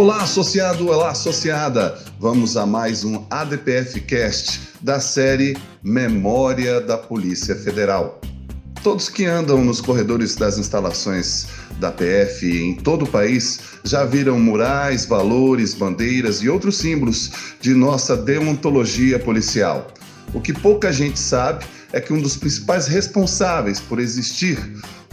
Olá, associado, olá, associada. Vamos a mais um ADPF Cast da série Memória da Polícia Federal. Todos que andam nos corredores das instalações da PF em todo o país já viram murais, valores, bandeiras e outros símbolos de nossa deontologia policial. O que pouca gente sabe é que um dos principais responsáveis por existir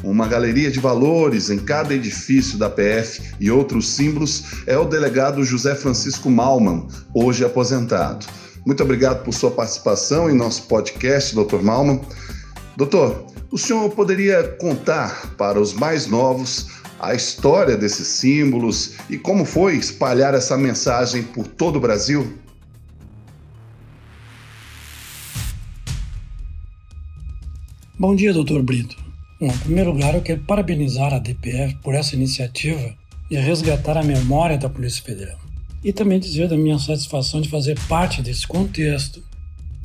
uma galeria de valores em cada edifício da PF e outros símbolos é o delegado José Francisco Malman, hoje aposentado. Muito obrigado por sua participação em nosso podcast, Dr. Malman. Doutor, o senhor poderia contar para os mais novos a história desses símbolos e como foi espalhar essa mensagem por todo o Brasil? Bom dia, doutor Brito. Bom, em primeiro lugar, eu quero parabenizar a DPF por essa iniciativa de resgatar a memória da Polícia Federal. E também dizer da minha satisfação de fazer parte desse contexto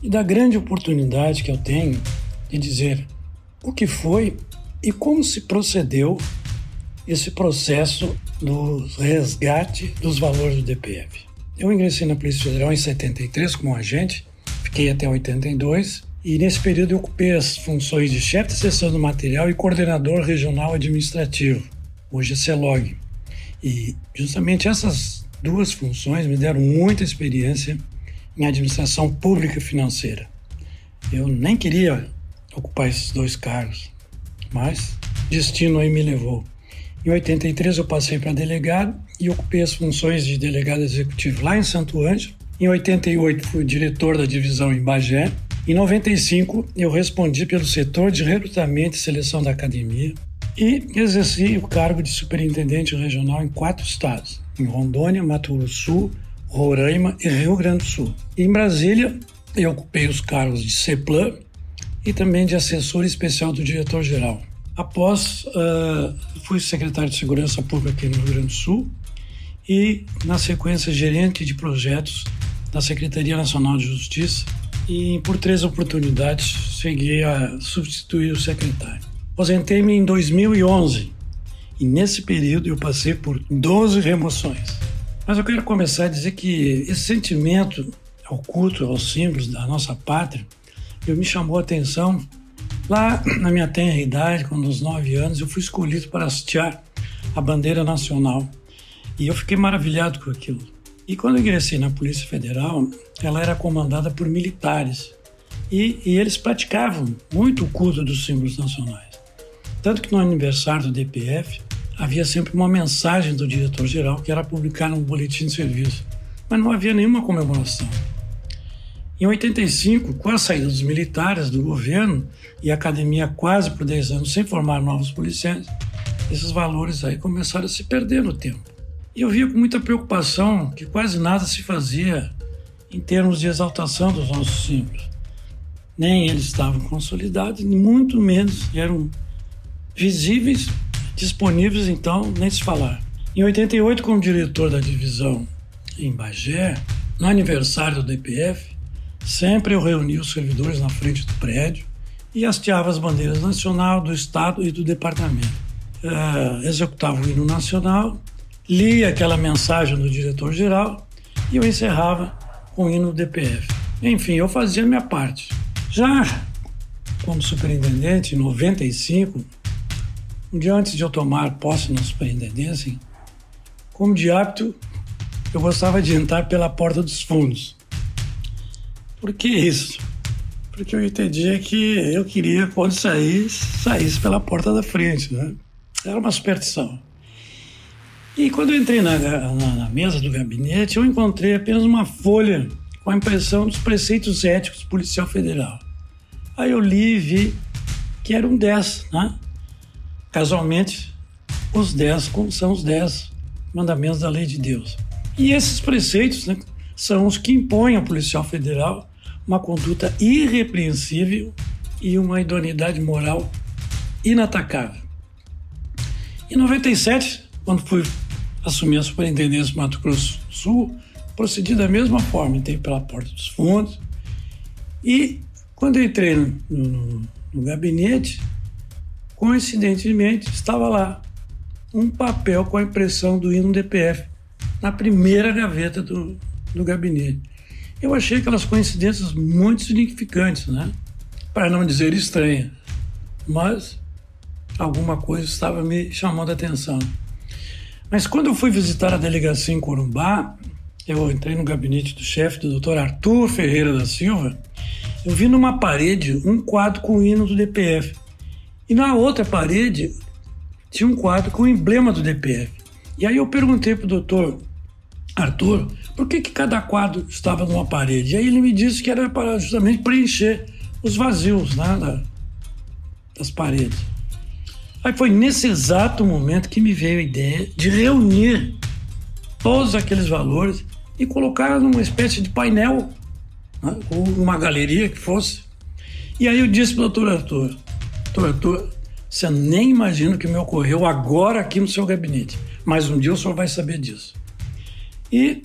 e da grande oportunidade que eu tenho de dizer o que foi e como se procedeu esse processo do resgate dos valores do DPF. Eu ingressei na Polícia Federal em 73 como agente, fiquei até 82 e nesse período eu ocupei as funções de chefe de seção do material e coordenador regional administrativo, hoje é CELOG. E justamente essas duas funções me deram muita experiência em administração pública financeira. Eu nem queria ocupar esses dois cargos, mas destino aí me levou. Em 83 eu passei para delegado e ocupei as funções de delegado executivo lá em Santo Ângelo. Em 88 fui diretor da divisão em Bagé em 95, eu respondi pelo setor de recrutamento e seleção da academia e exerci o cargo de superintendente regional em quatro estados: em Rondônia, Mato Grosso do Sul, Roraima e Rio Grande do Sul. Em Brasília, eu ocupei os cargos de CEPLAN e também de assessor especial do diretor-geral. Após, uh, fui secretário de Segurança Pública aqui no Rio Grande do Sul e, na sequência, gerente de projetos da Secretaria Nacional de Justiça e por três oportunidades cheguei a substituir o secretário. Aposentei-me em 2011 e nesse período eu passei por 12 remoções. Mas eu quero começar a dizer que esse sentimento ao culto, aos símbolos da nossa pátria, eu me chamou a atenção lá na minha tenra idade, quando aos nove anos, eu fui escolhido para hastear a bandeira nacional e eu fiquei maravilhado com aquilo. E quando eu ingressei na Polícia Federal, ela era comandada por militares. E, e eles praticavam muito o culto dos símbolos nacionais. Tanto que no aniversário do DPF havia sempre uma mensagem do diretor-geral que era publicada no boletim de serviço. Mas não havia nenhuma comemoração. Em 85, com a saída dos militares do governo e a academia quase por 10 anos sem formar novos policiais, esses valores aí começaram a se perder no tempo. E eu via com muita preocupação que quase nada se fazia em termos de exaltação dos nossos símbolos. Nem eles estavam consolidados, muito menos eram visíveis, disponíveis, então, nem se falar. Em 88, como diretor da divisão em Bagé, no aniversário do DPF, sempre eu reunia os servidores na frente do prédio e hasteava as bandeiras nacional, do Estado e do departamento. Uh, executava o hino nacional lia aquela mensagem do diretor-geral e eu encerrava com o hino do DPF. Enfim, eu fazia a minha parte. Já como superintendente, em 95, um dia antes de eu tomar posse na superintendência, como de hábito, eu gostava de entrar pela porta dos fundos. Por que isso? Porque eu entendia que eu queria, quando saísse, saísse pela porta da frente. Né? Era uma superstição. E quando eu entrei na, na, na, mesa do gabinete, eu encontrei apenas uma folha com a impressão dos preceitos éticos policial federal. Aí eu li e vi que eram 10, né? Casualmente, os 10 são os 10 mandamentos da lei de Deus. E esses preceitos né, são os que impõem ao policial federal uma conduta irrepreensível e uma idoneidade moral inatacável. Em 97, quando fui assumir a superintendência do Mato Grosso do Sul, procedi da mesma forma, entrei pela porta dos fundos e quando entrei no, no, no gabinete, coincidentemente estava lá um papel com a impressão do hino DPF na primeira gaveta do, do gabinete. Eu achei aquelas coincidências muito significantes, né? Para não dizer estranhas. Mas alguma coisa estava me chamando a atenção. Mas quando eu fui visitar a delegacia em Corumbá, eu entrei no gabinete do chefe, do Dr. Arthur Ferreira da Silva, eu vi numa parede um quadro com o hino do DPF. E na outra parede tinha um quadro com o emblema do DPF. E aí eu perguntei para o doutor Arthur por que, que cada quadro estava numa parede. E aí ele me disse que era para justamente preencher os vazios né, das paredes. Aí foi nesse exato momento que me veio a ideia de reunir todos aqueles valores e colocar numa espécie de painel, né, ou uma galeria que fosse. E aí eu disse para o doutor Arthur, doutor Arthur, você nem imagina o que me ocorreu agora aqui no seu gabinete, mas um dia o senhor vai saber disso. E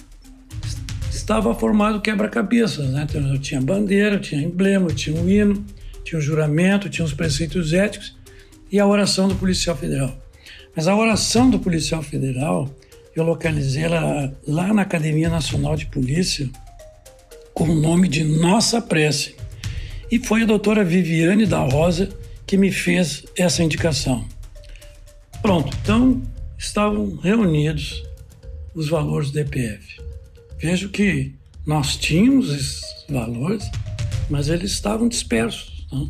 estava formado quebra-cabeças, né? Então, eu tinha bandeira, tinha emblema, tinha um hino, tinha um juramento, tinha os preceitos éticos e a oração do policial federal. Mas a oração do policial federal, eu localizei ela lá na Academia Nacional de Polícia com o nome de Nossa Prece. E foi a doutora Viviane da Rosa que me fez essa indicação. Pronto, então estavam reunidos os valores do DPF. Vejo que nós tínhamos esses valores, mas eles estavam dispersos. Né?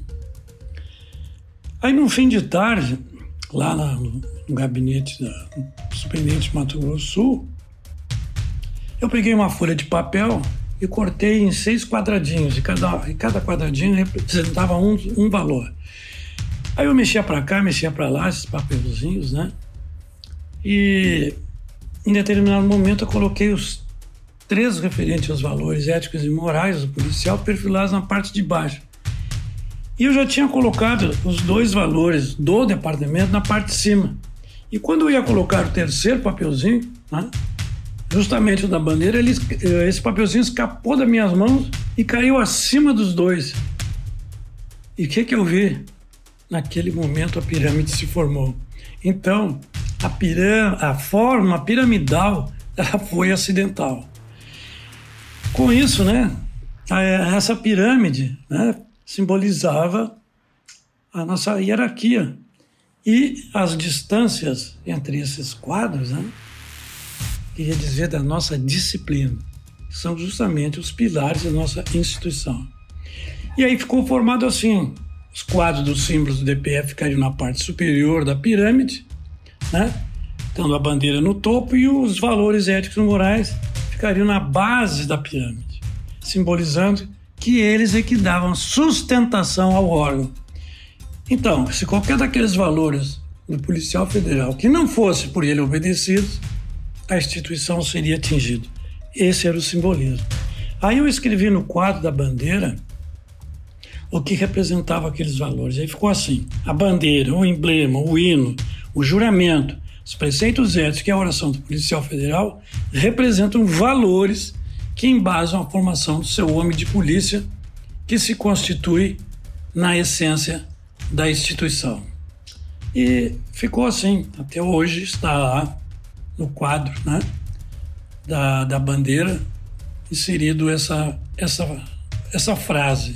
Aí, no fim de tarde, lá no, gabinete do Superintendente de Mato Grosso do Sul, eu peguei uma folha de papel e cortei em seis quadradinhos, e cada, e cada quadradinho representava um, um valor. Aí eu mexia para cá, mexia para lá, esses papelzinhos, né? E em determinado momento eu coloquei os três referentes aos valores éticos e morais do policial perfilados na parte de baixo. E eu já tinha colocado os dois valores do departamento na parte de cima. E quando eu ia colocar o terceiro papelzinho, né, justamente o da bandeira, ele, esse papelzinho escapou das minhas mãos e caiu acima dos dois. E o que, que eu vi? Naquele momento a pirâmide se formou. Então, a, piram a forma piramidal ela foi acidental. Com isso, né, essa pirâmide né, simbolizava a nossa hierarquia. E as distâncias entre esses quadros, né, queria dizer da nossa disciplina, são justamente os pilares da nossa instituição. E aí ficou formado assim: os quadros dos símbolos do DPF ficariam na parte superior da pirâmide, né, tendo a bandeira no topo, e os valores éticos e morais ficariam na base da pirâmide, simbolizando que eles é que davam sustentação ao órgão. Então, se qualquer daqueles valores do policial federal que não fosse por ele obedecido, a instituição seria atingida. Esse era o simbolismo. Aí eu escrevi no quadro da bandeira o que representava aqueles valores. Aí ficou assim: a bandeira, o emblema, o hino, o juramento, os preceitos éticos e a oração do policial federal representam valores que embasam a formação do seu homem de polícia, que se constitui na essência da instituição. E ficou assim, até hoje está lá no quadro né, da, da bandeira inserido essa, essa, essa frase.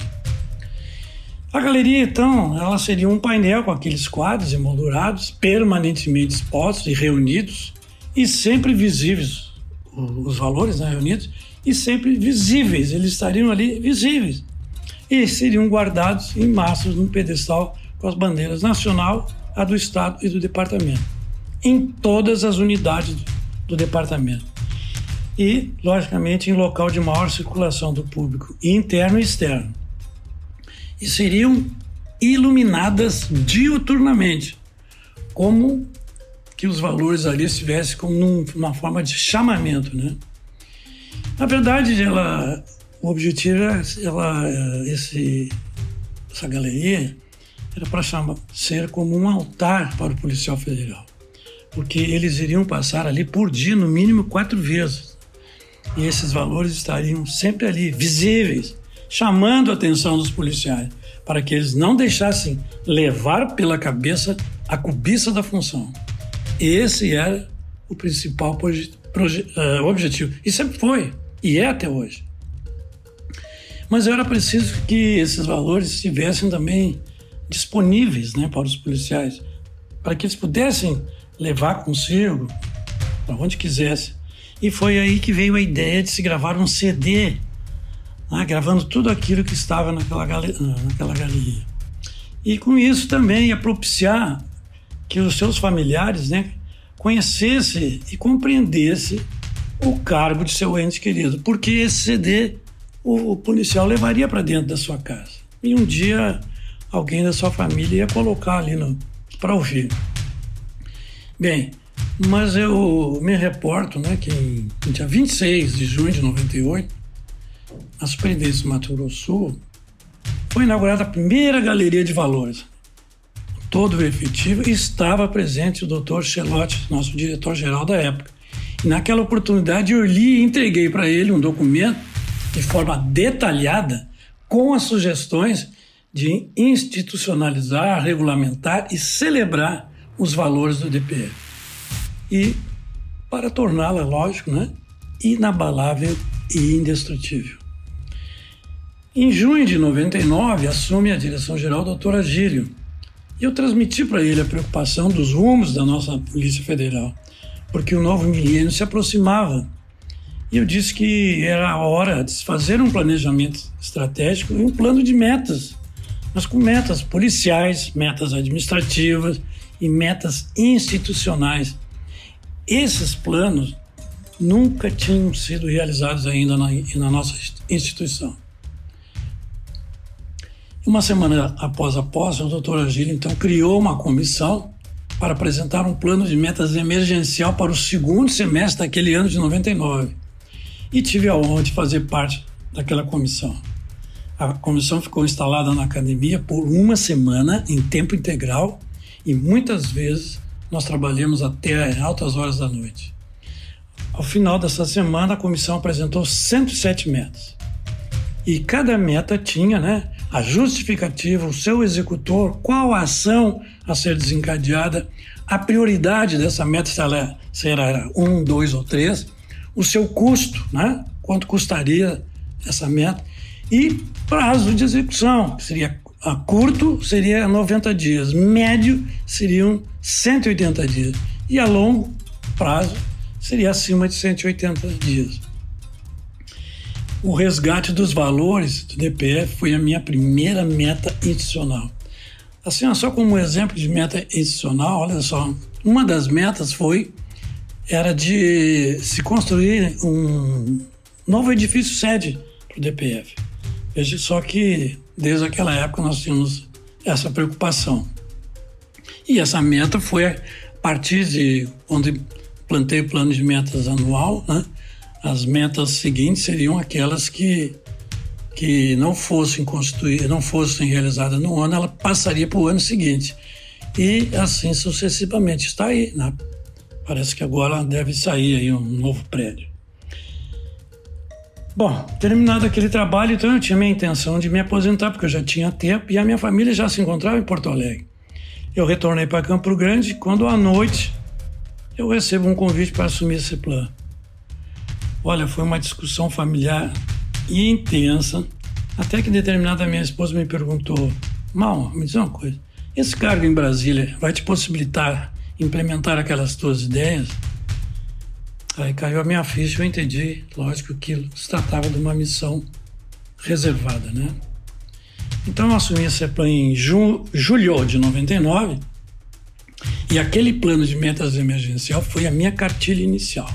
A galeria, então, ela seria um painel com aqueles quadros emoldurados, permanentemente expostos e reunidos, e sempre visíveis, os valores né, reunidos, e sempre visíveis, eles estariam ali visíveis. E seriam guardados em massas num pedestal com as bandeiras nacional, a do Estado e do departamento, em todas as unidades do departamento. E, logicamente, em local de maior circulação do público, interno e externo. E seriam iluminadas diuturnamente, como que os valores ali estivessem como numa forma de chamamento, né? Na verdade, ela, o objetivo era ela, esse, essa galeria era para ser como um altar para o policial federal, porque eles iriam passar ali por dia no mínimo quatro vezes e esses valores estariam sempre ali, visíveis, chamando a atenção dos policiais para que eles não deixassem levar pela cabeça a cobiça da função. Esse era o principal uh, objetivo. E sempre foi, e é até hoje. Mas era preciso que esses valores estivessem também disponíveis né, para os policiais, para que eles pudessem levar consigo para onde quisesse. E foi aí que veio a ideia de se gravar um CD, né, gravando tudo aquilo que estava naquela, naquela galeria. E com isso também ia propiciar que os seus familiares né, conhecessem e compreendessem o cargo de seu ente querido, porque esse CD o, o policial levaria para dentro da sua casa. E um dia alguém da sua família ia colocar ali para ouvir. Bem, mas eu me reporto né, que em, no dia 26 de junho de 98, a Superintendência do Mato Grosso Sul foi inaugurada a primeira galeria de valores. Todo efetivo estava presente o doutor Chelotti, nosso diretor-geral da época. Naquela oportunidade eu li e entreguei para ele um documento de forma detalhada com as sugestões de institucionalizar, regulamentar e celebrar os valores do DPF. E para torná-la, lógico, né, inabalável e indestrutível. Em junho de 99, assume a direção-geral doutor Agílio. E eu transmiti para ele a preocupação dos rumos da nossa Polícia Federal, porque o novo milênio se aproximava e eu disse que era a hora de fazer um planejamento estratégico e um plano de metas, mas com metas policiais, metas administrativas e metas institucionais. Esses planos nunca tinham sido realizados ainda na, na nossa instituição. Uma semana após a posse, o doutor Agílio então criou uma comissão para apresentar um plano de metas emergencial para o segundo semestre daquele ano de 99 e tive a honra de fazer parte daquela comissão. A comissão ficou instalada na academia por uma semana em tempo integral e muitas vezes nós trabalhamos até altas horas da noite. Ao final dessa semana, a comissão apresentou 107 metas. E cada meta tinha né, a justificativa, o seu executor, qual a ação a ser desencadeada, a prioridade dessa meta, se ela será um, dois ou três, o seu custo, né? quanto custaria essa meta, e prazo de execução, que seria a curto seria 90 dias, médio seriam 180 dias e a longo prazo seria acima de 180 dias. O resgate dos valores do DPF foi a minha primeira meta institucional. Assim, só como exemplo de meta institucional, olha só, uma das metas foi era de se construir um novo edifício sede para o DPF. Veja só que desde aquela época nós tínhamos essa preocupação. E essa meta foi a partir de onde plantei o plano de metas anual, né? As metas seguintes seriam aquelas que que não fossem constituir, não fossem realizadas no ano, ela passaria para o ano seguinte. E assim sucessivamente. Está aí na Parece que agora deve sair aí um novo prédio. Bom, terminado aquele trabalho, então eu tinha minha intenção de me aposentar, porque eu já tinha tempo e a minha família já se encontrava em Porto Alegre. Eu retornei para Campo Grande quando à noite eu recebo um convite para assumir esse plano. Olha, foi uma discussão familiar intensa, até que determinada minha esposa me perguntou: Mal, me diz uma coisa, esse cargo em Brasília vai te possibilitar implementar aquelas tuas ideias, aí caiu a minha ficha e eu entendi, lógico, que se tratava de uma missão reservada, né? Então eu assumi esse plano em ju julho de 99 e aquele plano de metas emergencial foi a minha cartilha inicial,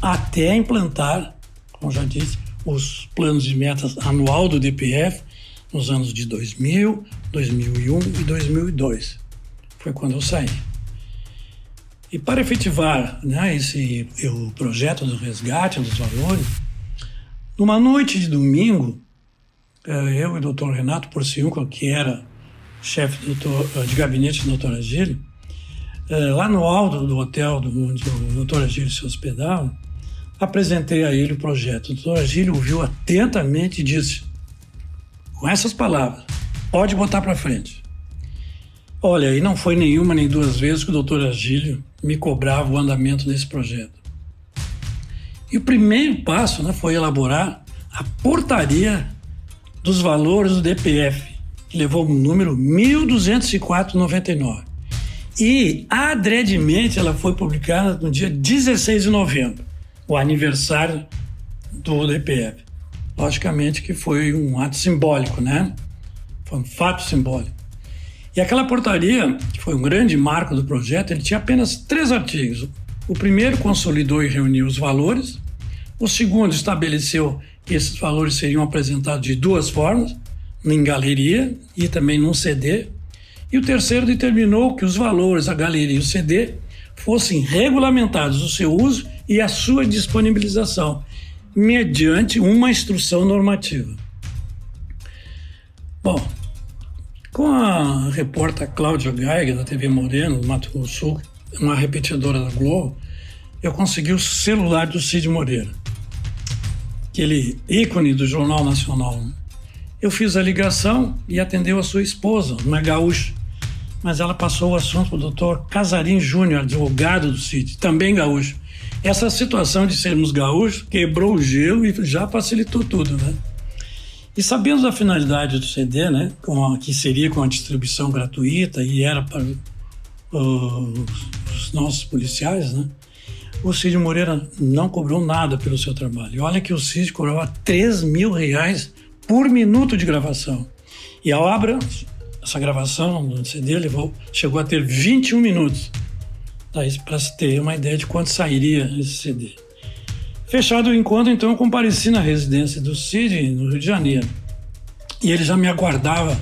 até implantar, como já disse, os planos de metas anual do DPF nos anos de 2000, 2001 e 2002. Foi quando eu saí. E para efetivar né, esse o projeto do resgate dos valores, numa noite de domingo, eh, eu e o doutor Renato Porciúnco, que era chefe eh, de gabinete do doutor Agílio, eh, lá no alto do hotel onde o doutor Agílio se hospedava, apresentei a ele o projeto. O doutor Agílio ouviu atentamente e disse, com essas palavras, pode botar para frente. Olha, e não foi nenhuma nem duas vezes que o doutor Agílio me cobrava o andamento desse projeto. E o primeiro passo né, foi elaborar a portaria dos valores do DPF, que levou o número 1204,99. E, adredemente, ela foi publicada no dia 16 de novembro, o aniversário do DPF. Logicamente que foi um ato simbólico, né? Foi um fato simbólico. E aquela portaria, que foi um grande marco do projeto, ele tinha apenas três artigos. O primeiro consolidou e reuniu os valores. O segundo estabeleceu que esses valores seriam apresentados de duas formas, em galeria e também num CD. E o terceiro determinou que os valores, a galeria e o CD fossem regulamentados o seu uso e a sua disponibilização, mediante uma instrução normativa. Bom, com a repórter Cláudia Geiger, da TV Moreno, do Mato Grosso Sul, uma repetidora da Globo, eu consegui o celular do Cid Moreira, aquele ícone do Jornal Nacional. Eu fiz a ligação e atendeu a sua esposa, uma gaúcha, mas ela passou o assunto para o doutor Casarim Júnior, advogado do Cid, também gaúcho. Essa situação de sermos gaúchos quebrou o gelo e já facilitou tudo, né? E sabendo da finalidade do CD, né, a, que seria com a distribuição gratuita e era para os nossos policiais, né, o Cid Moreira não cobrou nada pelo seu trabalho. Olha que o Cid cobrava 3 mil reais por minuto de gravação. E a obra, essa gravação do CD, levou, chegou a ter 21 minutos para se ter uma ideia de quanto sairia esse CD. Fechado o encontro, então eu compareci na residência do Cid, no Rio de Janeiro. E ele já me aguardava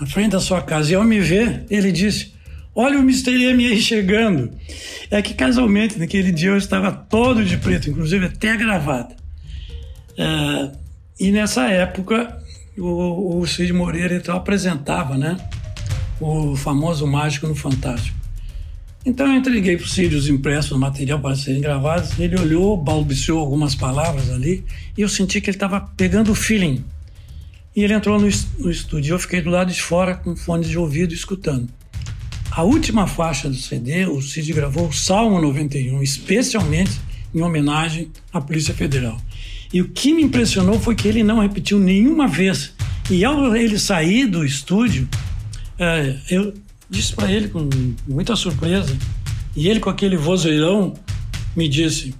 na frente da sua casa. E ao me ver, ele disse: Olha o Mr. M aí chegando. É que casualmente, naquele dia eu estava todo de preto, inclusive até a gravata. É, e nessa época, o, o Cid Moreira então apresentava né, o famoso Mágico no Fantástico. Então eu entreguei para o Círio os impressos, o material para serem gravados. Ele olhou, balbuciou algumas palavras ali e eu senti que ele estava pegando o feeling. E ele entrou no, no estúdio. Eu fiquei do lado de fora com fones de ouvido escutando. A última faixa do CD, o Cid gravou o Salmo 91, especialmente em homenagem à Polícia Federal. E o que me impressionou foi que ele não repetiu nenhuma vez. E ao ele sair do estúdio, é, eu disse para ele com muita surpresa, e ele com aquele vozeirão me disse: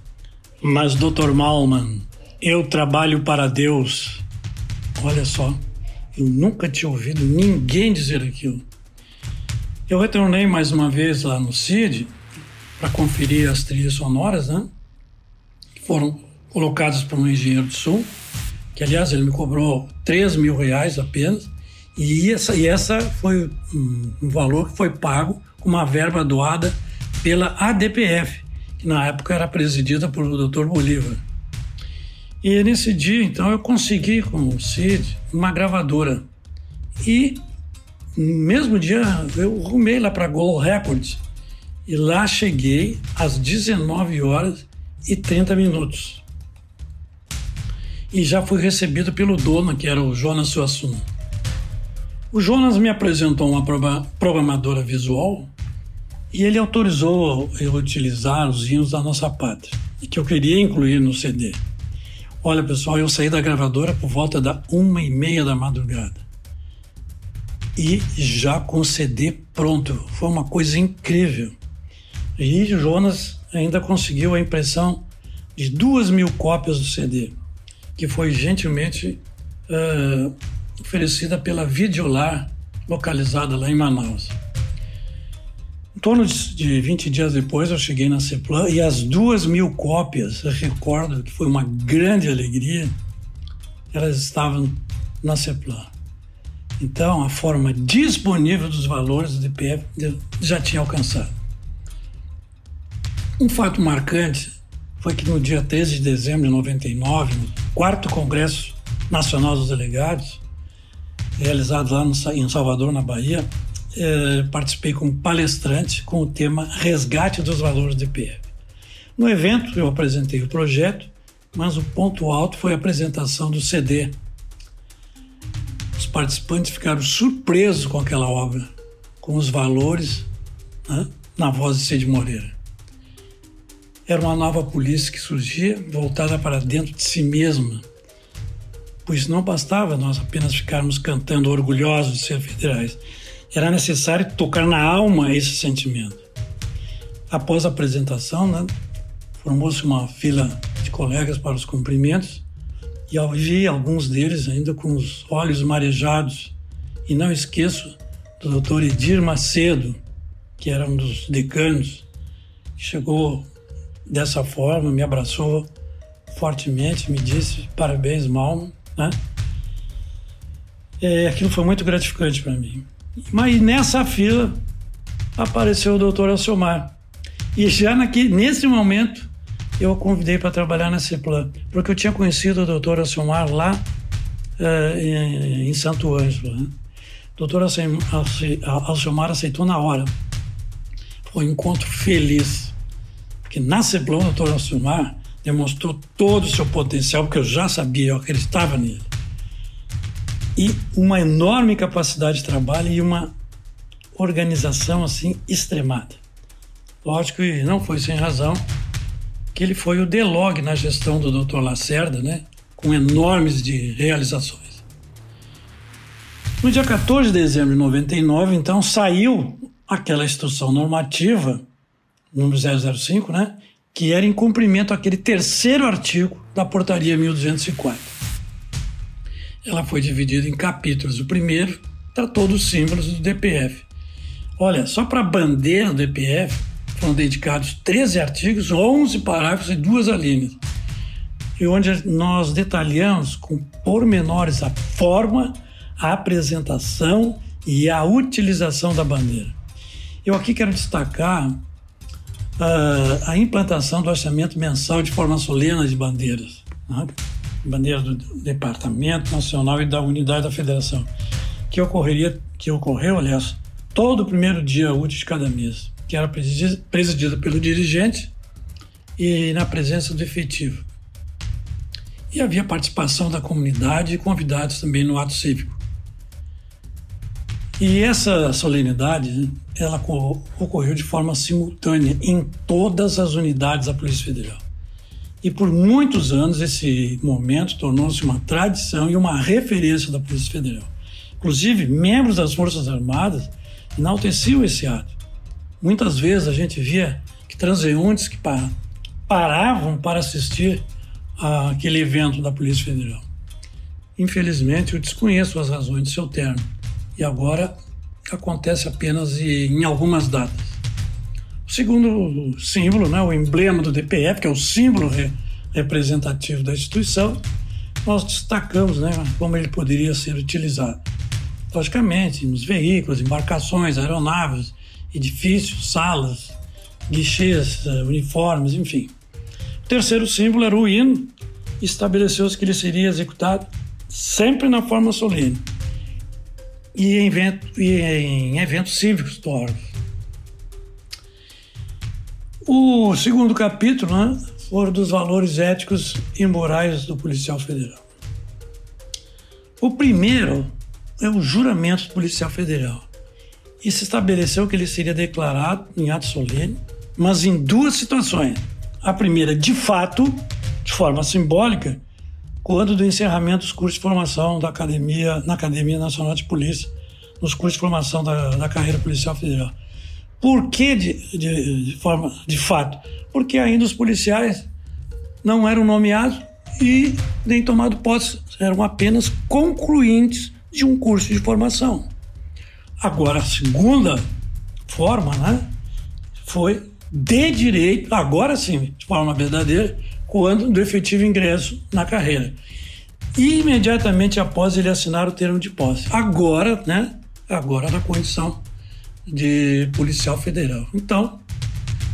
Mas, Dr. Malman, eu trabalho para Deus. Olha só, eu nunca tinha ouvido ninguém dizer aquilo. Eu retornei mais uma vez lá no CID para conferir as trilhas sonoras, né? Que foram colocadas por um engenheiro do Sul, que aliás ele me cobrou 3 mil reais apenas. E essa, e essa foi um, valor que foi pago com uma verba doada pela ADPF, que na época era presidida por o Dr. Bolívar. E nesse dia, então, eu consegui com o Cid uma gravadora. E no mesmo dia eu rumei lá para Globo Records. E lá cheguei às 19 horas e 30 minutos. E já fui recebido pelo dono, que era o Jonas Suassuna. O Jonas me apresentou uma programadora visual e ele autorizou eu utilizar os hinos da nossa pátria, que eu queria incluir no CD. Olha, pessoal, eu saí da gravadora por volta da uma e meia da madrugada. E já com o CD pronto. Foi uma coisa incrível. E Jonas ainda conseguiu a impressão de duas mil cópias do CD, que foi gentilmente uh, oferecida pela Videolar, localizada lá em Manaus. Em torno de 20 dias depois, eu cheguei na Ceplan e as duas mil cópias, eu recordo que foi uma grande alegria, elas estavam na Ceplan. Então, a forma disponível dos valores do DPF já tinha alcançado. Um fato marcante foi que no dia 13 de dezembro de 99, no quarto Congresso Nacional dos Delegados, realizado lá no, em Salvador, na Bahia, é, participei como palestrante com o tema Resgate dos Valores do IPF. No evento, eu apresentei o projeto, mas o ponto alto foi a apresentação do CD. Os participantes ficaram surpresos com aquela obra, com os valores né, na voz de Cid Moreira. era uma nova polícia que surgia, voltada para dentro de si mesma. Pois não bastava nós apenas ficarmos cantando orgulhosos de ser federais. Era necessário tocar na alma esse sentimento. Após a apresentação, né, formou-se uma fila de colegas para os cumprimentos e eu vi alguns deles ainda com os olhos marejados. E não esqueço do doutor Edir Macedo, que era um dos decanos, chegou dessa forma, me abraçou fortemente, me disse parabéns, Malmo, né? É, aquilo foi muito gratificante para mim. Mas nessa fila apareceu o doutor Alcimar. E já nesse momento eu o convidei para trabalhar na CEPLAN, porque eu tinha conhecido o doutor Alcimar lá uh, em, Santo Ângelo. Né? O doutor Alcimar aceitou na hora. Foi um encontro feliz. Porque na CEPLAN o doutor Alcimar demonstrou todo o seu potencial, porque eu já sabia, eu acreditava nele. E uma enorme capacidade de trabalho e uma organização assim extremada. Lógico que não foi sem razão que ele foi o DELOG na gestão do Dr. Lacerda, né? com enormes de realizações. No dia 14 de dezembro de 99, então, saiu aquela instrução normativa, número 005, né? Que era em cumprimento àquele terceiro artigo da portaria 1204. Ela foi dividida em capítulos. O primeiro tratou dos símbolos do DPF. Olha, só para a bandeira do DPF, foram dedicados 13 artigos, 11 parágrafos e duas alíneas, e onde nós detalhamos com pormenores a forma, a apresentação e a utilização da bandeira. Eu aqui quero destacar uh, a implantação do orçamento mensal de forma solene de bandeiras, né? bandeira do Departamento Nacional e da Unidade da Federação, que ocorreria, que ocorreu, aliás, todo o primeiro dia útil de cada mês que era presidida pelo dirigente e na presença do efetivo. E havia participação da comunidade e convidados também no ato cívico. E essa solenidade, ela ocorreu de forma simultânea em todas as unidades da Polícia Federal. E por muitos anos esse momento tornou-se uma tradição e uma referência da Polícia Federal. Inclusive, membros das Forças Armadas enalteciam esse ato Muitas vezes a gente via que transeuntes que paravam para assistir aquele evento da Polícia Federal. Infelizmente, eu desconheço as razões de seu termo e agora acontece apenas em algumas datas. O segundo símbolo, né, o emblema do DPF, que é o símbolo re representativo da instituição, nós destacamos né, como ele poderia ser utilizado. Logicamente, nos veículos, embarcações, aeronaves, edifícios, salas, guichês, eh, uniformes, enfim. O terceiro símbolo era o hino, estabeleceu-se que ele seria executado sempre na forma solene e em, evento, e em eventos cívicos órgão. O segundo capítulo né, foram dos valores éticos e morais do policial federal. O primeiro é o juramento do policial federal e se estabeleceu que ele seria declarado em ato solene, mas em duas situações. A primeira, de fato, de forma simbólica, quando do encerramento dos cursos de formação da academia, na Academia Nacional de Polícia, nos cursos de formação da, da carreira policial federal. Por que de, de, de, forma de fato? Porque ainda os policiais não eram nomeados e nem tomado posse, eram apenas concluintes de um curso de formação. Agora, a segunda forma, né, foi de direito, agora sim, de forma verdadeira, quando do efetivo ingresso na carreira. E imediatamente após ele assinar o termo de posse. Agora, né, agora na condição de policial federal. Então,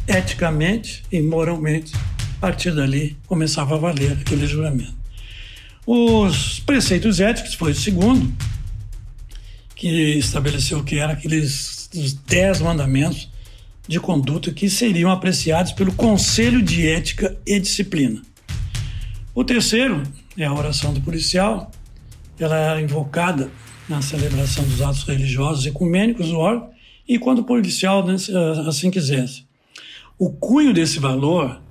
eticamente e moralmente, a partir dali começava a valer aquele juramento. Os preceitos éticos foi o segundo, que estabeleceu que eram aqueles os dez mandamentos de conduta que seriam apreciados pelo Conselho de Ética e Disciplina. O terceiro é a oração do policial. Ela era invocada na celebração dos atos religiosos ecumênicos do órgão e quando o policial né, assim quisesse. O cunho desse valor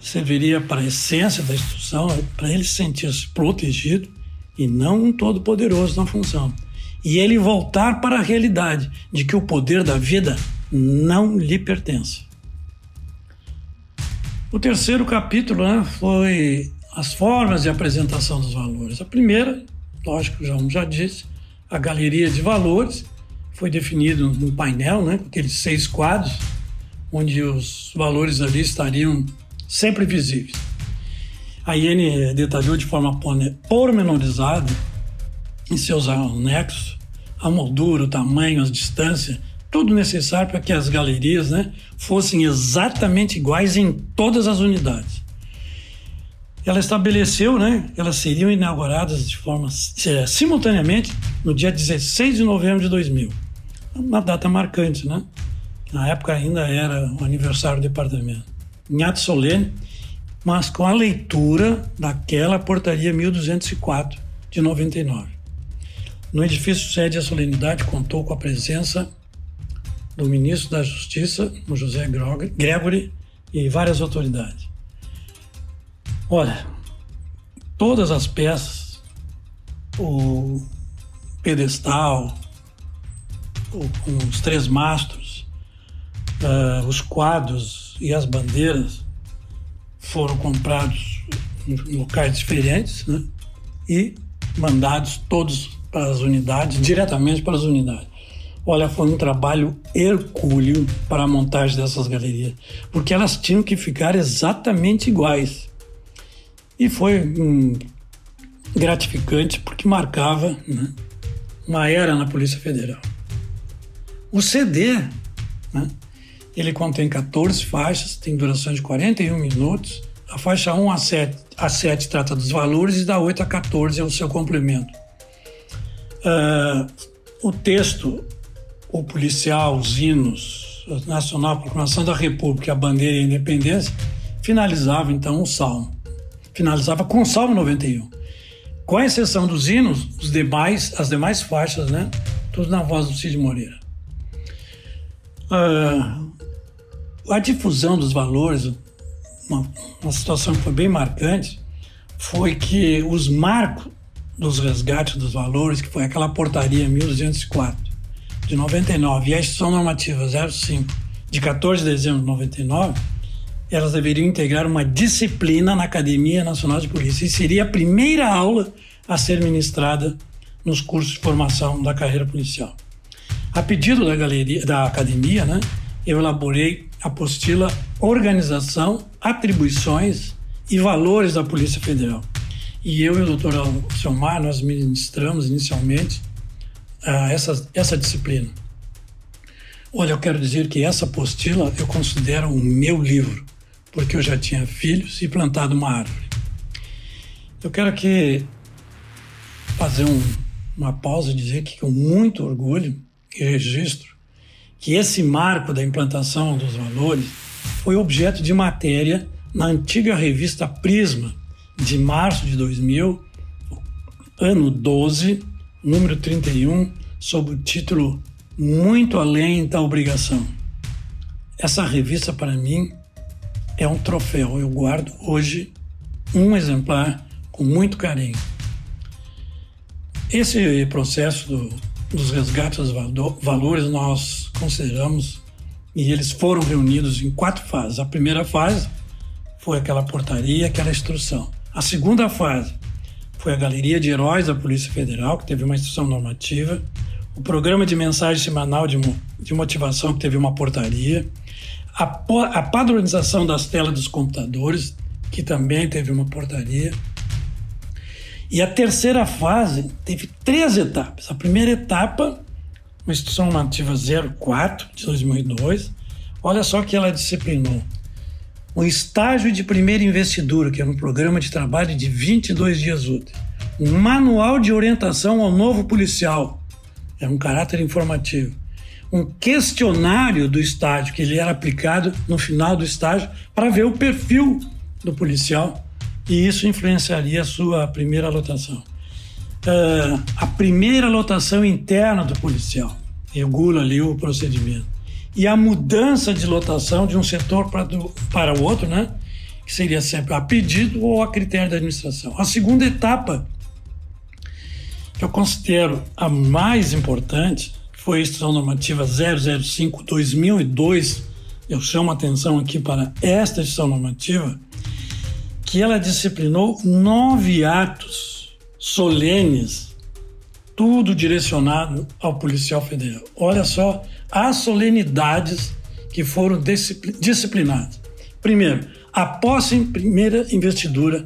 serviria para a essência da instrução, para ele sentir-se protegido e não um todo-poderoso na função. E ele voltar para a realidade de que o poder da vida não lhe pertence. O terceiro capítulo né, foi as formas de apresentação dos valores. A primeira, lógico, João já disse, a galeria de valores, foi definido no painel, né, com aqueles seis quadros, onde os valores ali estariam sempre visíveis. A IN detalhou de forma pormenorizada em seus anexos a moldura, o tamanho, as distâncias, tudo necessário para que as galerias né, fossem exatamente iguais em todas as unidades. Ela estabeleceu, né, elas seriam inauguradas de forma é, simultaneamente no dia 16 de novembro de 2000. Uma data marcante, né? Na época ainda era o aniversário do departamento. Em ato solene, mas com a leitura daquela portaria 1204 de 99. No edifício sede, a solenidade contou com a presença do ministro da Justiça, o José Gregory, e várias autoridades. Olha, todas as peças, o pedestal, os três mastros, uh, os quadros e as bandeiras foram comprados em locais diferentes né? e mandados todos para as unidades, diretamente para as unidades. Olha, foi um trabalho hercúleo para a montagem dessas galerias, porque elas tinham que ficar exatamente iguais. E foi hum, gratificante porque marcava né, uma era na Polícia Federal. O CD, né, ele contém 14 faixas, tem duração de 41 minutos. A faixa 1 a 7, a 7 trata dos valores e da 8 a 14 é o seu complemento. Uh, o texto o policial, os hinos, a Nacional Proclamação da República, a bandeira e a independência, finalizava então o salmo. Finalizava com o salmo 91. Com exceção dos hinos, os demais, as demais faixas, né? Tudo na voz do Cid Moreira. Uh, a difusão dos valores, uma, uma situação que foi bem marcante, foi que os marcos dos resgates dos valores, que foi aquela portaria 1204, de 99 e a Instrução Normativa 05 de 14 de dezembro de 99, elas deveriam integrar uma disciplina na Academia Nacional de Polícia e seria a primeira aula a ser ministrada nos cursos de formação da carreira policial. A pedido da galeria, da academia, né, eu elaborei a apostila Organização, Atribuições e Valores da Polícia Federal. E eu e o doutor Selmar, nós ministramos inicialmente uh, essa, essa disciplina. Olha, eu quero dizer que essa apostila eu considero o meu livro, porque eu já tinha filhos e plantado uma árvore. Eu quero aqui fazer um, uma pausa e dizer que com muito orgulho e registro que esse marco da implantação dos valores foi objeto de matéria na antiga revista Prisma, de março de 2000, ano 12, número 31, sob o título Muito Além da Obrigação. Essa revista, para mim, é um troféu. Eu guardo hoje um exemplar com muito carinho. Esse processo do, dos resgates dos valores nós consideramos e eles foram reunidos em quatro fases. A primeira fase foi aquela portaria, aquela instrução. A segunda fase foi a Galeria de Heróis da Polícia Federal, que teve uma instrução normativa, o programa de mensagem semanal de, de motivação, que teve uma portaria, a, a padronização das telas dos computadores, que também teve uma portaria. E a terceira fase teve três etapas. A primeira etapa, uma instrução normativa 04 de 2002, olha só que ela disciplinou o estágio de primeira investidura, que é um programa de trabalho de 22 dias úteis. Um manual de orientação ao novo policial, é um caráter informativo. Um questionário do estágio, que ele era aplicado no final do estágio para ver o perfil do policial e isso influenciaria a sua primeira lotação. Uh, a primeira lotação interna do policial regula ali o procedimento e a mudança de lotação de um setor para, do, para o outro, né? que seria sempre a pedido ou a critério da administração. A segunda etapa, que eu considero a mais importante, foi a Instrução Normativa 005-2002. Eu chamo a atenção aqui para esta Instrução Normativa, que ela disciplinou nove atos solenes, tudo direcionado ao policial federal. Olha só as solenidades que foram disciplinadas. Primeiro, a posse em primeira investidura,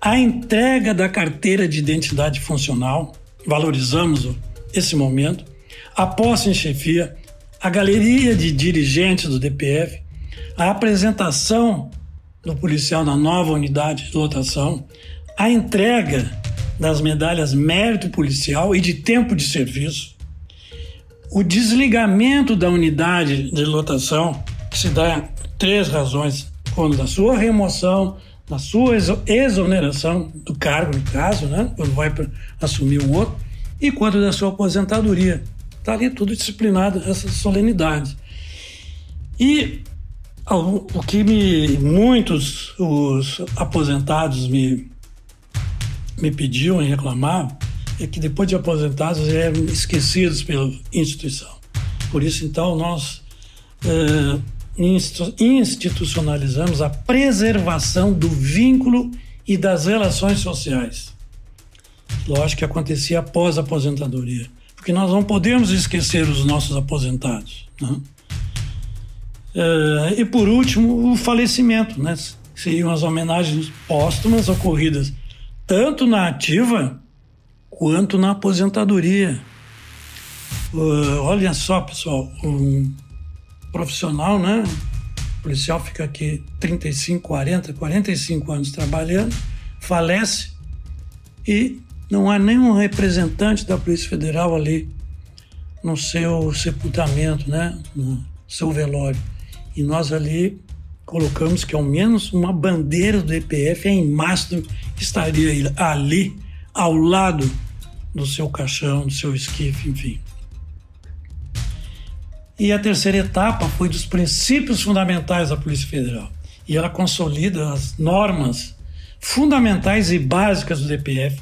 a entrega da carteira de identidade funcional, valorizamos esse momento, a posse em chefia, a galeria de dirigentes do DPF, a apresentação do policial na nova unidade de lotação, a entrega das medalhas mérito policial e de tempo de serviço, o desligamento da unidade de lotação, se dá três razões quando da sua remoção, da sua exoneração do cargo, no caso, né, quando vai assumir o outro, e quando da sua aposentadoria. Está ali tudo disciplinado, essas solenidades. E o que me, muitos os aposentados me, me pediam e reclamavam é que depois de aposentados eram esquecidos pela instituição. Por isso, então, nós é, institucionalizamos a preservação do vínculo e das relações sociais. Lógico que acontecia após a aposentadoria, porque nós não podemos esquecer os nossos aposentados. Né? É, e por último, o falecimento, né? Seriam as homenagens póstumas ocorridas tanto na ativa quanto na aposentadoria. Uh, olha só, pessoal, um profissional, né? O policial fica aqui 35, 40, 45 anos trabalhando, falece e não há nenhum representante da Polícia Federal ali no seu sepultamento, né? No seu velório. E nós ali colocamos que ao menos uma bandeira do EPF em mastro estaria ali ao lado do seu caixão, do seu esquife, enfim. E a terceira etapa foi dos princípios fundamentais da Polícia Federal. E ela consolida as normas fundamentais e básicas do DPF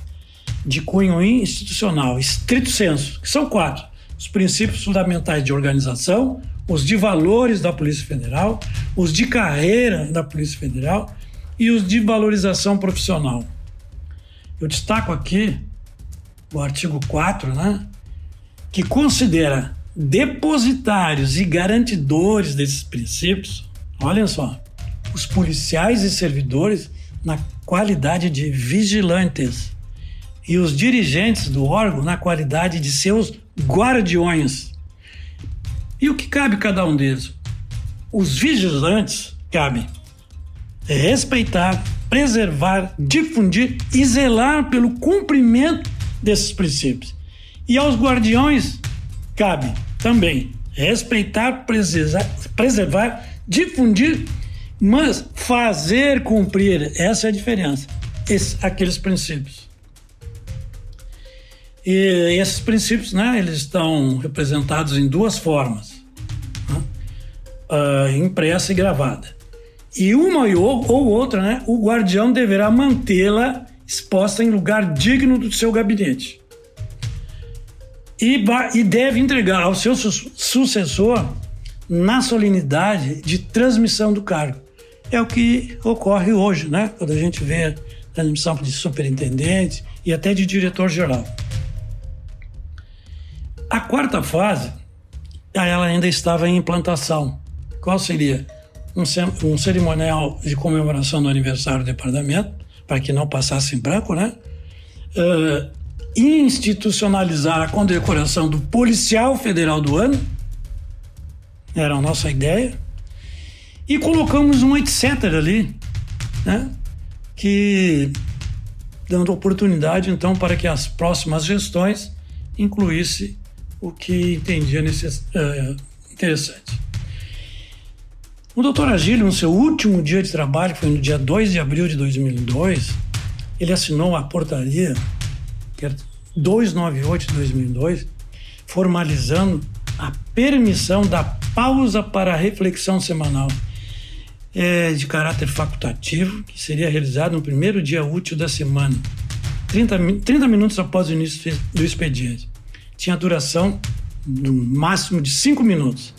de cunho institucional, estrito senso, que são quatro: os princípios fundamentais de organização, os de valores da Polícia Federal, os de carreira da Polícia Federal e os de valorização profissional. Eu destaco aqui o artigo 4, né, que considera depositários e garantidores desses princípios, olhem só, os policiais e servidores na qualidade de vigilantes e os dirigentes do órgão na qualidade de seus guardiões. E o que cabe cada um deles? Os vigilantes cabe respeitar, preservar, difundir e zelar pelo cumprimento desses princípios. E aos guardiões cabe também respeitar, preservar, difundir, mas fazer cumprir. Essa é a diferença. Esses, aqueles princípios. E esses princípios, né, eles estão representados em duas formas, né? uh, impressa e gravada. E uma ou outra, né, o guardião deverá mantê-la exposta em lugar digno do seu gabinete e, e deve entregar ao seu su sucessor na solenidade de transmissão do cargo. É o que ocorre hoje, né? Quando a gente vê transmissão de superintendente e até de diretor-geral. A quarta fase, ela ainda estava em implantação. Qual seria? Um, um cerimonial de comemoração do aniversário do departamento, para que não passasse em branco, né? Uh, institucionalizar a condecoração do policial federal do ano, era a nossa ideia, e colocamos um etc. ali, né? que dando oportunidade então para que as próximas gestões incluísse o que entendia necess... uh, interessante. O doutor Agílio, no seu último dia de trabalho, que foi no dia 2 de abril de 2002, ele assinou a portaria que era 298 de 2002, formalizando a permissão da pausa para a reflexão semanal. é de caráter facultativo, que seria realizado no primeiro dia útil da semana, 30, 30 minutos após o início do expediente. Tinha duração no máximo de 5 minutos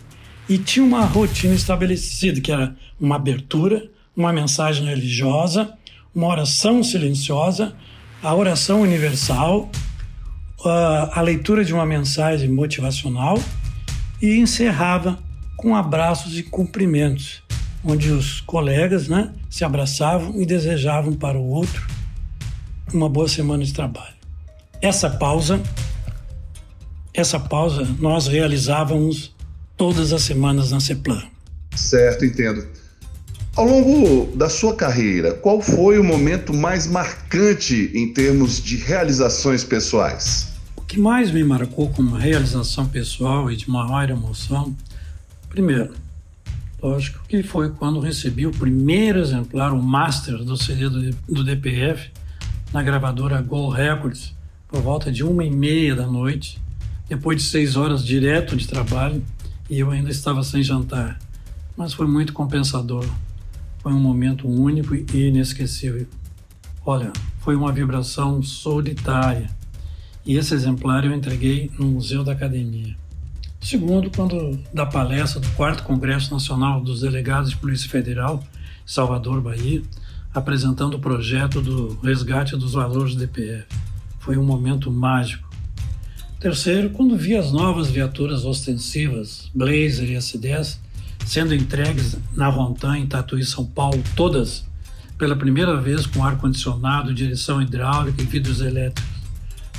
e tinha uma rotina estabelecida, que era uma abertura, uma mensagem religiosa, uma oração silenciosa, a oração universal, a leitura de uma mensagem motivacional e encerrava com abraços e cumprimentos, onde os colegas né, se abraçavam e desejavam para o outro uma boa semana de trabalho. Essa pausa, essa pausa nós realizávamos todas as semanas na CEPLAN. Certo, entendo. Ao longo da sua carreira, qual foi o momento mais marcante em termos de realizações pessoais? O que mais me marcou como realização pessoal e de maior emoção, primeiro, lógico que foi quando recebi o primeiro exemplar, o master do CD do, do DPF, na gravadora Go Records, por volta de uma e meia da noite, depois de seis horas direto de trabalho, e eu ainda estava sem jantar. Mas foi muito compensador. Foi um momento único e inesquecível. Olha, foi uma vibração solitária. E esse exemplar eu entreguei no Museu da Academia. Segundo, quando da palestra do 4 Congresso Nacional dos Delegados de Polícia Federal, Salvador, Bahia, apresentando o projeto do resgate dos valores do DPF. Foi um momento mágico. Terceiro, quando vi as novas viaturas ostensivas, Blazer e S10, sendo entregues na Rontan, em Tatuí, São Paulo, todas pela primeira vez com ar-condicionado, direção hidráulica e vidros elétricos.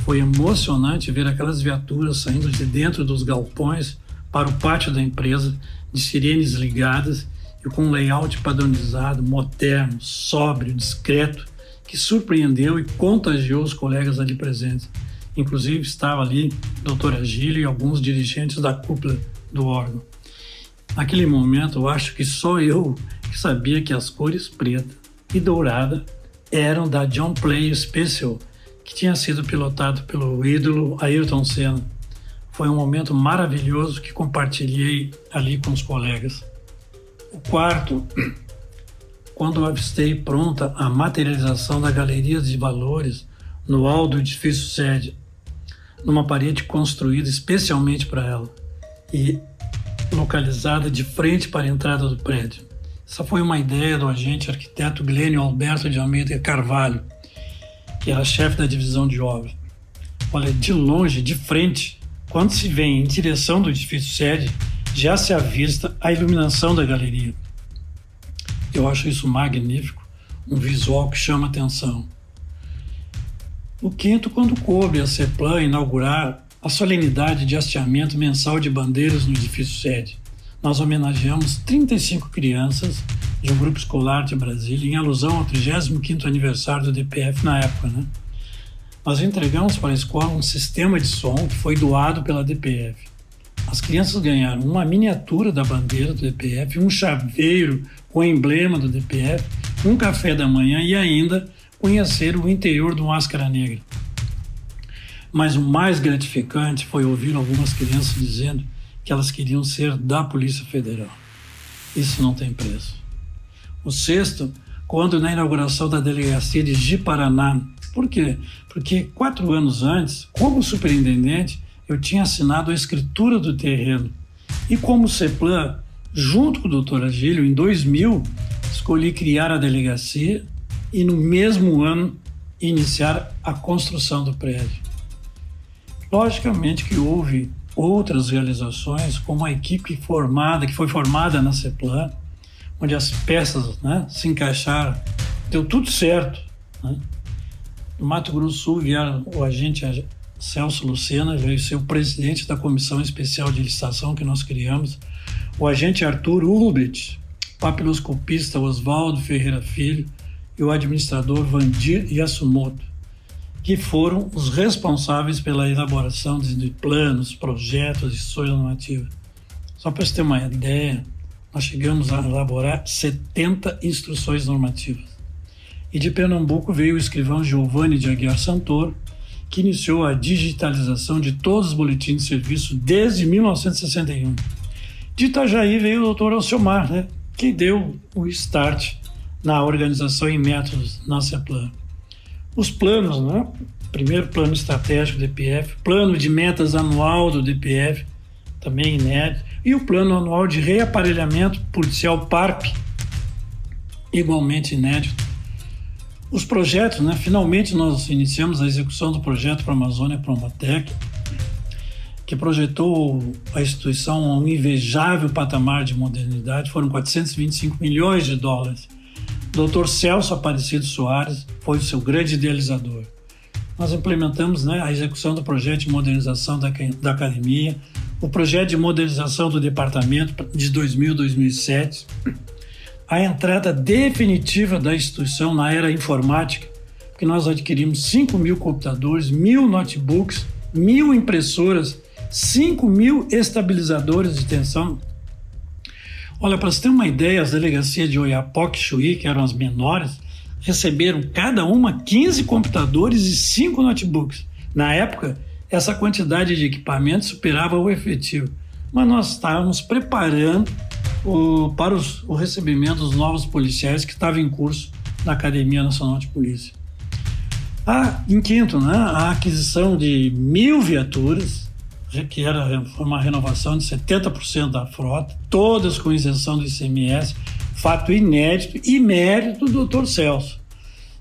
Foi emocionante ver aquelas viaturas saindo de dentro dos galpões para o pátio da empresa, de sirenes ligadas e com um layout padronizado, moderno, sóbrio, discreto, que surpreendeu e contagiou os colegas ali presentes. Inclusive estava ali doutora Gílio e alguns dirigentes da cúpula do órgão. Naquele momento, eu acho que só eu que sabia que as cores preta e dourada eram da John Player Special, que tinha sido pilotado pelo ídolo Ayrton Senna. Foi um momento maravilhoso que compartilhei ali com os colegas. O quarto, quando avistei pronta a materialização da galeria de valores no alto do edifício sede, numa parede construída especialmente para ela e localizada de frente para a entrada do prédio. Essa foi uma ideia do agente arquiteto Glênio Alberto de Almeida Carvalho, que era chefe da divisão de obras. Olha, de longe, de frente, quando se vem em direção do edifício sede, já se avista a iluminação da galeria. Eu acho isso magnífico, um visual que chama atenção. O quinto, quando coube a CEPLAN inaugurar a solenidade de hasteamento mensal de bandeiras no edifício sede. Nós homenageamos 35 crianças de um grupo escolar de Brasília em alusão ao 35º aniversário do DPF na época, né? Nós entregamos para a escola um sistema de som que foi doado pela DPF. As crianças ganharam uma miniatura da bandeira do DPF, um chaveiro com o emblema do DPF, um café da manhã e ainda conhecer o interior do Máscara Negra. Mas o mais gratificante foi ouvir algumas crianças dizendo que elas queriam ser da Polícia Federal. Isso não tem preço. O sexto, quando na inauguração da delegacia de Ji-Paraná. Por quê? Porque quatro anos antes, como superintendente, eu tinha assinado a escritura do terreno. E como CEPLAN, junto com o doutor Agílio, em 2000, escolhi criar a delegacia e no mesmo ano iniciar a construção do prédio. Logicamente que houve outras realizações, como a equipe formada, que foi formada na CEPLAN, onde as peças né, se encaixaram, deu tudo certo. Né? No Mato Grosso do Sul vieram o agente Celso Lucena veio ser o presidente da comissão especial de licitação que nós criamos, o agente Arthur Ulbrit, papiloscopista Oswaldo Ferreira Filho e o administrador Vandir Yasumoto, que foram os responsáveis pela elaboração de planos, projetos e ações normativas. Só para você ter uma ideia, nós chegamos a elaborar 70 instruções normativas. E de Pernambuco veio o escrivão Giovanni de Aguiar Santoro, que iniciou a digitalização de todos os boletins de serviço desde 1961. De Itajaí veio o doutor Alciomar, né? que deu o start na organização e métodos na CEPLAN. Os planos, né? Primeiro plano estratégico do DPF, plano de metas anual do DPF, também inédito, e o plano anual de reaparelhamento policial PARP, igualmente inédito. Os projetos, né? Finalmente nós iniciamos a execução do projeto para a Amazônia Promatec, que projetou a instituição a um invejável patamar de modernidade, foram 425 milhões de dólares. Dr. Celso Aparecido Soares foi o seu grande idealizador. Nós implementamos né, a execução do projeto de modernização da, da academia, o projeto de modernização do departamento de 2000 2007, a entrada definitiva da instituição na era informática, que nós adquirimos 5 mil computadores, mil notebooks, mil impressoras 5 mil estabilizadores de tensão. Olha, para você ter uma ideia, as delegacias de Oiapoque e Chuí, que eram as menores, receberam cada uma 15 computadores e 5 notebooks. Na época, essa quantidade de equipamentos superava o efetivo. Mas nós estávamos preparando o, para os, o recebimento dos novos policiais que estavam em curso na Academia Nacional de Polícia. Ah, em quinto, né, a aquisição de mil viaturas, que era uma renovação de 70% da frota, todas com isenção do ICMS, fato inédito e mérito do Dr. Celso.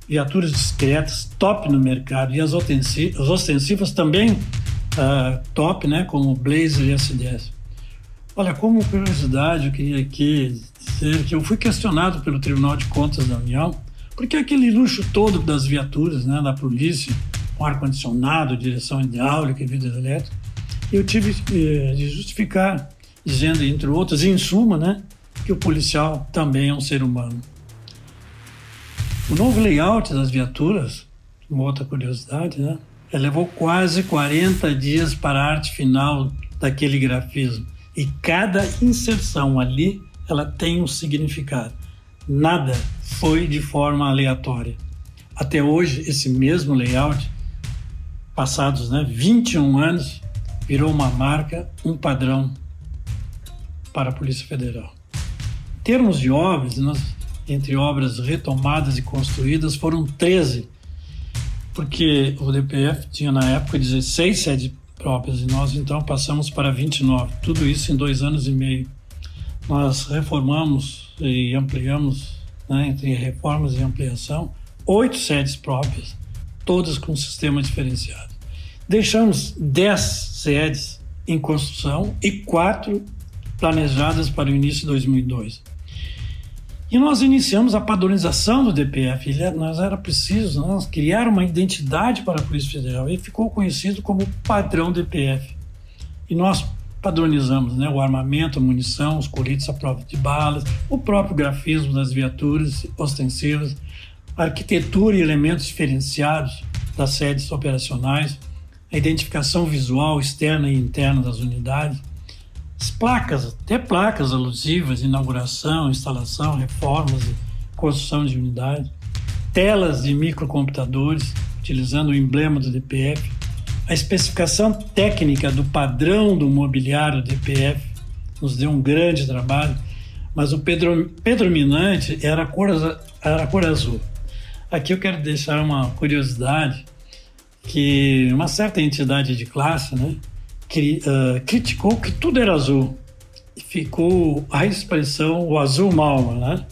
Viaturas discretas, top no mercado, e as ostensivas também uh, top, né, como o Blazer e S10. Olha, como curiosidade, eu queria aqui dizer que eu fui questionado pelo Tribunal de Contas da União, porque aquele luxo todo das viaturas, né, da polícia, com ar-condicionado, direção hidráulica e vidro elétrico, eu tive eh, de justificar, dizendo, entre outros, em suma, né, que o policial também é um ser humano. O novo layout das viaturas, uma outra curiosidade, né, levou quase 40 dias para a arte final daquele grafismo. E cada inserção ali, ela tem um significado. Nada foi de forma aleatória. Até hoje, esse mesmo layout, passados né, 21 anos, virou uma marca, um padrão para a Polícia Federal. Em termos de obras, nós, entre obras retomadas e construídas, foram 13, porque o DPF tinha na época 16 sedes próprias e nós então passamos para 29, tudo isso em dois anos e meio. Nós reformamos e ampliamos, né, entre reformas e ampliação, oito sedes próprias, todas com sistema diferenciado. Deixamos 10 sedes em construção e quatro planejadas para o início de 2002. E nós iniciamos a padronização do DPF. É, nós era preciso nós criar uma identidade para a Polícia Federal e ficou conhecido como padrão DPF. E nós padronizamos né, o armamento, a munição, os coletes à prova de balas, o próprio grafismo das viaturas ostensivas, arquitetura e elementos diferenciados das sedes operacionais, a identificação visual externa e interna das unidades, as placas, até placas alusivas, inauguração, instalação, reformas e construção de unidades, telas de microcomputadores, utilizando o emblema do DPF, a especificação técnica do padrão do mobiliário DPF nos deu um grande trabalho, mas o predominante era a cor, era a cor azul. Aqui eu quero deixar uma curiosidade que uma certa entidade de classe né, cri, uh, criticou que tudo era azul. E ficou a expressão o azul mal, né?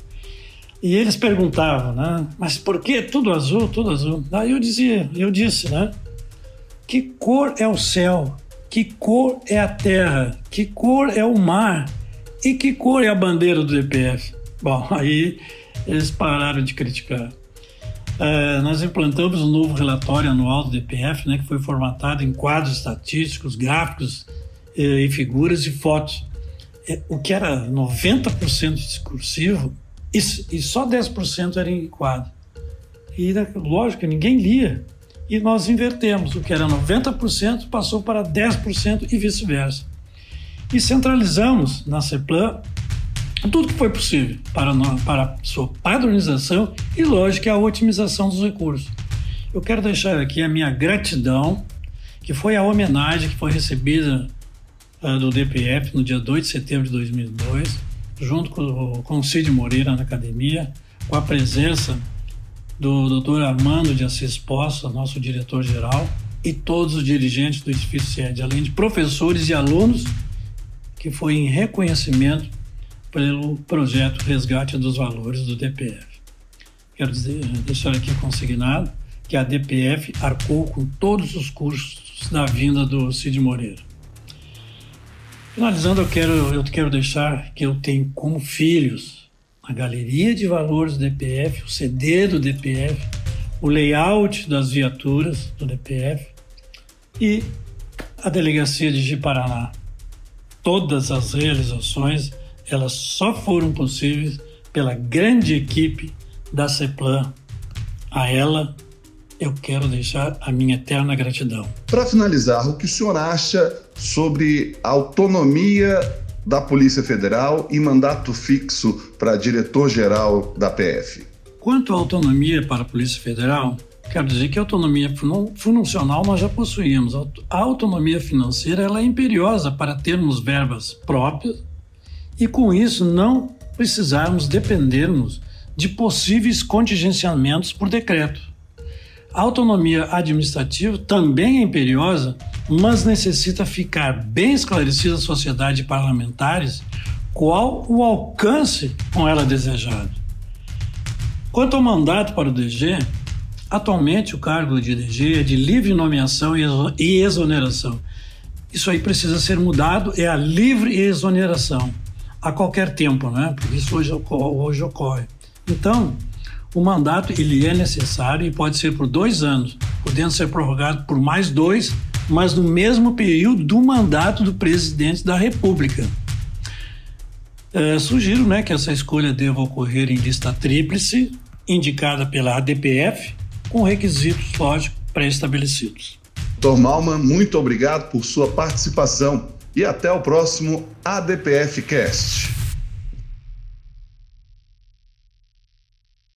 E eles perguntavam, né? Mas por que tudo azul, tudo azul? Aí eu dizia, eu disse, né? Que cor é o céu? Que cor é a terra? Que cor é o mar? E que cor é a bandeira do DPF? Bom, aí eles pararam de criticar. É, nós implantamos um novo relatório anual do DPF, né, que foi formatado em quadros estatísticos, gráficos e, e figuras e fotos. É, o que era 90% discursivo e, e só 10% era em quadro. E, né, lógico, ninguém lia. E nós invertemos. O que era 90% passou para 10% e vice-versa. E centralizamos na CEPLAN tudo que foi possível para, para sua padronização e, lógico, a otimização dos recursos. Eu quero deixar aqui a minha gratidão, que foi a homenagem que foi recebida uh, do DPF no dia 2 de setembro de 2002, junto com, com o Cid Moreira na academia, com a presença do Dr. Armando de Assis Poça, nosso diretor-geral, e todos os dirigentes do edifício SED, além de professores e alunos, que foi em reconhecimento pelo projeto Resgate dos Valores do DPF. Quero dizer, deixar aqui consignado que a DPF arcou com todos os custos da vinda do Cid Moreira. Finalizando, eu quero, eu quero deixar que eu tenho como filhos a galeria de valores do DPF, o CD do DPF, o layout das viaturas do DPF e a delegacia de Jiparaná. Todas as realizações, elas só foram possíveis pela grande equipe da CEPLAN. A ela eu quero deixar a minha eterna gratidão. Para finalizar, o que o senhor acha sobre a autonomia da Polícia Federal e mandato fixo para diretor-geral da PF? Quanto à autonomia para a Polícia Federal, quero dizer que a autonomia funcional nós já possuímos. A autonomia financeira ela é imperiosa para termos verbas próprias e, com isso, não precisarmos dependermos de possíveis contingenciamentos por decreto. A autonomia administrativa também é imperiosa, mas necessita ficar bem esclarecida à sociedade e parlamentares qual o alcance com ela desejado. Quanto ao mandato para o DG, atualmente o cargo de DG é de livre nomeação e exoneração. Isso aí precisa ser mudado, é a livre exoneração, a qualquer tempo, né? Porque isso hoje, hoje ocorre. Então, o mandato ele é necessário e pode ser por dois anos, podendo ser prorrogado por mais dois, mas no mesmo período do mandato do presidente da República. É, sugiro né, que essa escolha deva ocorrer em lista tríplice, indicada pela ADPF, com requisitos, lógico, pré-estabelecidos. Dr. Malman, muito obrigado por sua participação e até o próximo ADPF Cast.